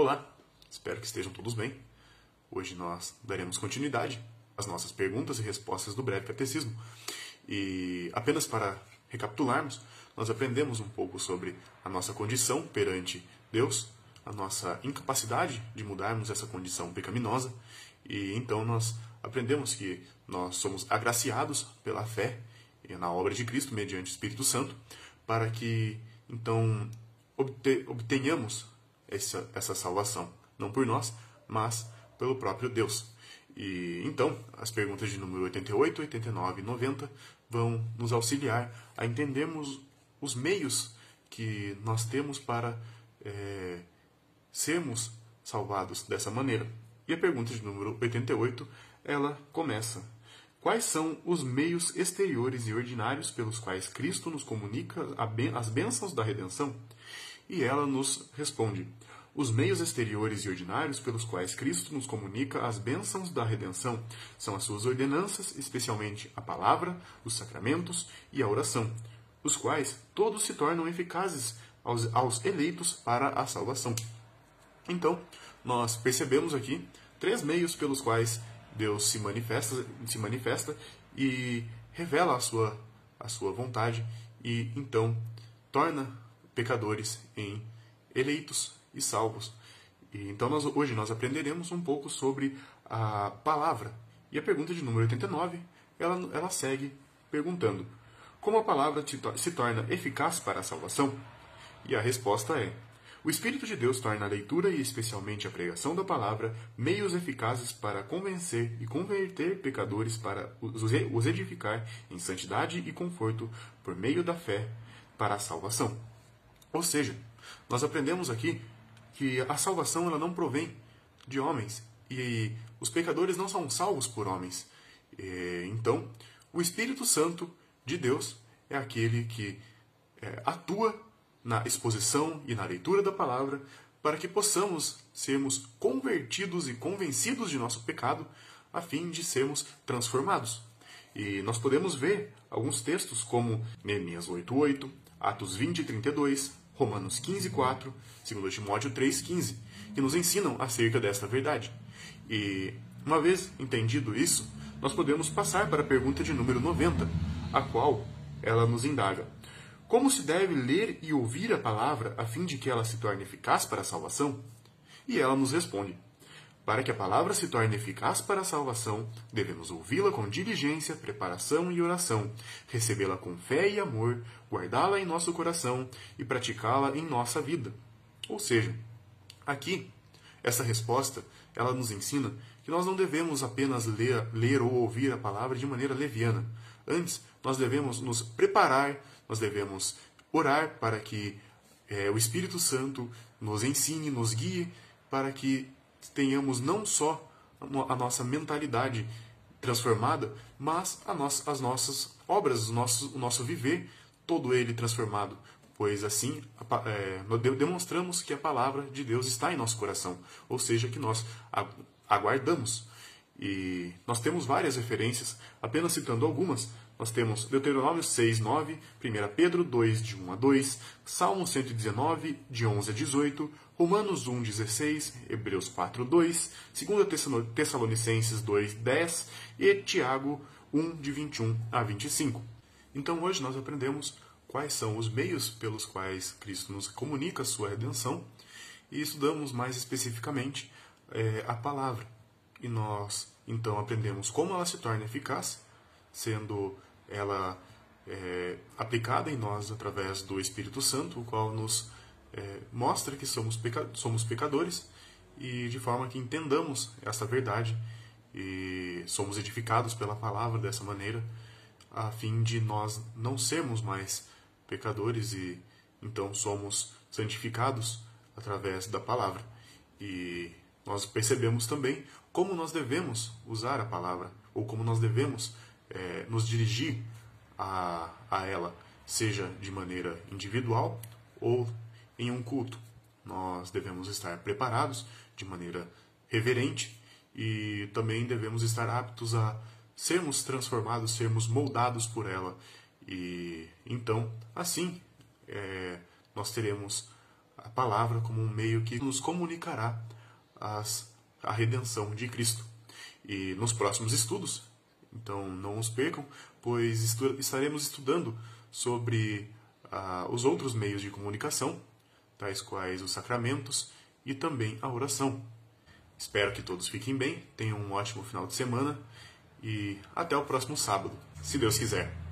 Olá, espero que estejam todos bem. Hoje nós daremos continuidade às nossas perguntas e respostas do breve catecismo. E apenas para recapitularmos, nós aprendemos um pouco sobre a nossa condição perante Deus, a nossa incapacidade de mudarmos essa condição pecaminosa, e então nós aprendemos que nós somos agraciados pela fé na obra de Cristo mediante o Espírito Santo, para que então obtenhamos essa, essa salvação, não por nós, mas pelo próprio Deus. E então, as perguntas de número 88, 89 e 90 vão nos auxiliar a entendermos os meios que nós temos para é, sermos salvados dessa maneira. E a pergunta de número 88, ela começa: Quais são os meios exteriores e ordinários pelos quais Cristo nos comunica as bênçãos da redenção? E ela nos responde: os meios exteriores e ordinários pelos quais Cristo nos comunica as bênçãos da redenção são as suas ordenanças, especialmente a palavra, os sacramentos e a oração, os quais todos se tornam eficazes aos, aos eleitos para a salvação. Então, nós percebemos aqui três meios pelos quais Deus se manifesta, se manifesta e revela a sua, a sua vontade e então torna pecadores em eleitos e salvos. E, então nós, hoje nós aprenderemos um pouco sobre a palavra. E a pergunta de número 89, ela, ela segue perguntando: Como a palavra se torna eficaz para a salvação? E a resposta é: O Espírito de Deus torna a leitura e especialmente a pregação da palavra meios eficazes para convencer e converter pecadores para os edificar em santidade e conforto por meio da fé para a salvação. Ou seja, nós aprendemos aqui que a salvação ela não provém de homens e os pecadores não são salvos por homens. Então, o Espírito Santo de Deus é aquele que é, atua na exposição e na leitura da palavra para que possamos sermos convertidos e convencidos de nosso pecado a fim de sermos transformados. E nós podemos ver alguns textos como Neemias 8:8, Atos 20 e 32, Romanos 15, 4, 2 Timóteo 3, 15, que nos ensinam acerca desta verdade. E, uma vez entendido isso, nós podemos passar para a pergunta de número 90, a qual ela nos indaga. Como se deve ler e ouvir a palavra a fim de que ela se torne eficaz para a salvação? E ela nos responde: Para que a palavra se torne eficaz para a salvação, devemos ouvi-la com diligência, preparação e oração, recebê-la com fé e amor, guardá-la em nosso coração e praticá-la em nossa vida. Ou seja, aqui, essa resposta, ela nos ensina que nós não devemos apenas ler, ler ou ouvir a palavra de maneira leviana. Antes, nós devemos nos preparar, nós devemos orar para que é, o Espírito Santo nos ensine, nos guie, para que tenhamos não só a nossa mentalidade transformada, mas as nossas obras, o nosso, o nosso viver todo ele transformado, pois assim é, demonstramos que a palavra de Deus está em nosso coração, ou seja, que nós aguardamos. E nós temos várias referências, apenas citando algumas. Nós temos Deuteronômio 6, 9, 1 Pedro 2, de 1 a 2, Salmo 119, de 11 a 18, Romanos 1, 16, Hebreus 4, 2, 2 Tessalonicenses 2, 10 e Tiago 1, de 21 a 25. Então hoje nós aprendemos quais são os meios pelos quais Cristo nos comunica a sua redenção e estudamos mais especificamente é, a palavra. E nós então aprendemos como ela se torna eficaz, sendo ela é, aplicada em nós através do Espírito Santo, o qual nos é, mostra que somos, peca somos pecadores e de forma que entendamos essa verdade e somos edificados pela palavra dessa maneira a fim de nós não sermos mais pecadores e então somos santificados através da palavra. E nós percebemos também como nós devemos usar a palavra, ou como nós devemos é, nos dirigir a, a ela, seja de maneira individual ou em um culto. Nós devemos estar preparados de maneira reverente e também devemos estar aptos a sermos transformados, sermos moldados por ela. E então, assim, é, nós teremos a palavra como um meio que nos comunicará as, a redenção de Cristo. E nos próximos estudos, então não os percam, pois estu estaremos estudando sobre ah, os outros meios de comunicação, tais quais os sacramentos e também a oração. Espero que todos fiquem bem, tenham um ótimo final de semana e até o próximo sábado, se Deus quiser.